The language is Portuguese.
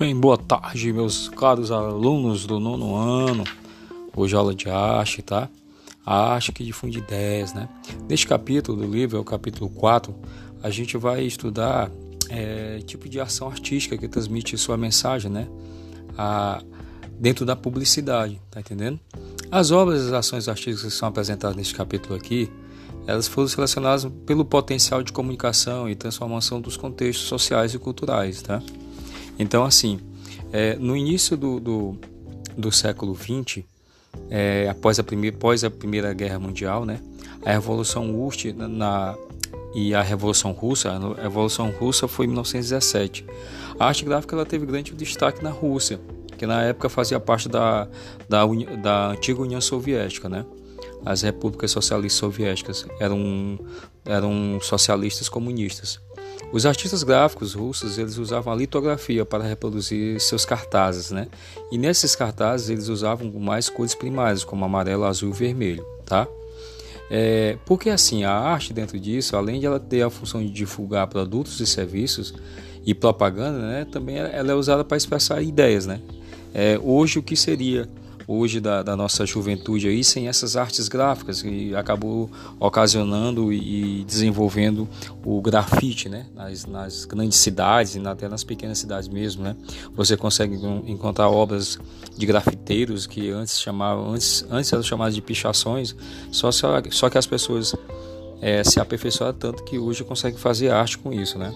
Bem, boa tarde, meus caros alunos do nono ano. Hoje aula de arte, tá? A arte que difunde ideias, né? Neste capítulo do livro, é o capítulo 4, a gente vai estudar é, tipo de ação artística que transmite sua mensagem, né? A, dentro da publicidade, tá entendendo? As obras e as ações artísticas que são apresentadas neste capítulo aqui, elas foram selecionadas pelo potencial de comunicação e transformação dos contextos sociais e culturais, tá? Então, assim, é, no início do, do, do século XX, é, após, a primeira, após a Primeira Guerra Mundial, né, a Revolução Urst na, e a Revolução Russa, a Revolução Russa foi em 1917. A arte gráfica ela teve grande destaque na Rússia, que na época fazia parte da, da, da antiga União Soviética, né? As repúblicas socialistas soviéticas eram, eram socialistas comunistas. Os artistas gráficos russos eles usavam a litografia para reproduzir seus cartazes, né? E nesses cartazes eles usavam mais cores primárias, como amarelo, azul e vermelho, tá? É, porque assim, a arte dentro disso, além de ela ter a função de divulgar produtos e serviços e propaganda, né, também ela é usada para expressar ideias, né? É, hoje o que seria hoje da, da, nossa juventude aí sem essas artes gráficas e acabou ocasionando e desenvolvendo o grafite, né? Nas, nas grandes cidades e até nas pequenas cidades mesmo, né? Você consegue encontrar obras de grafiteiros que antes chamavam, antes, antes eram chamadas de pichações, só, só, só que as pessoas é, se aperfeiçoaram tanto que hoje conseguem fazer arte com isso, né?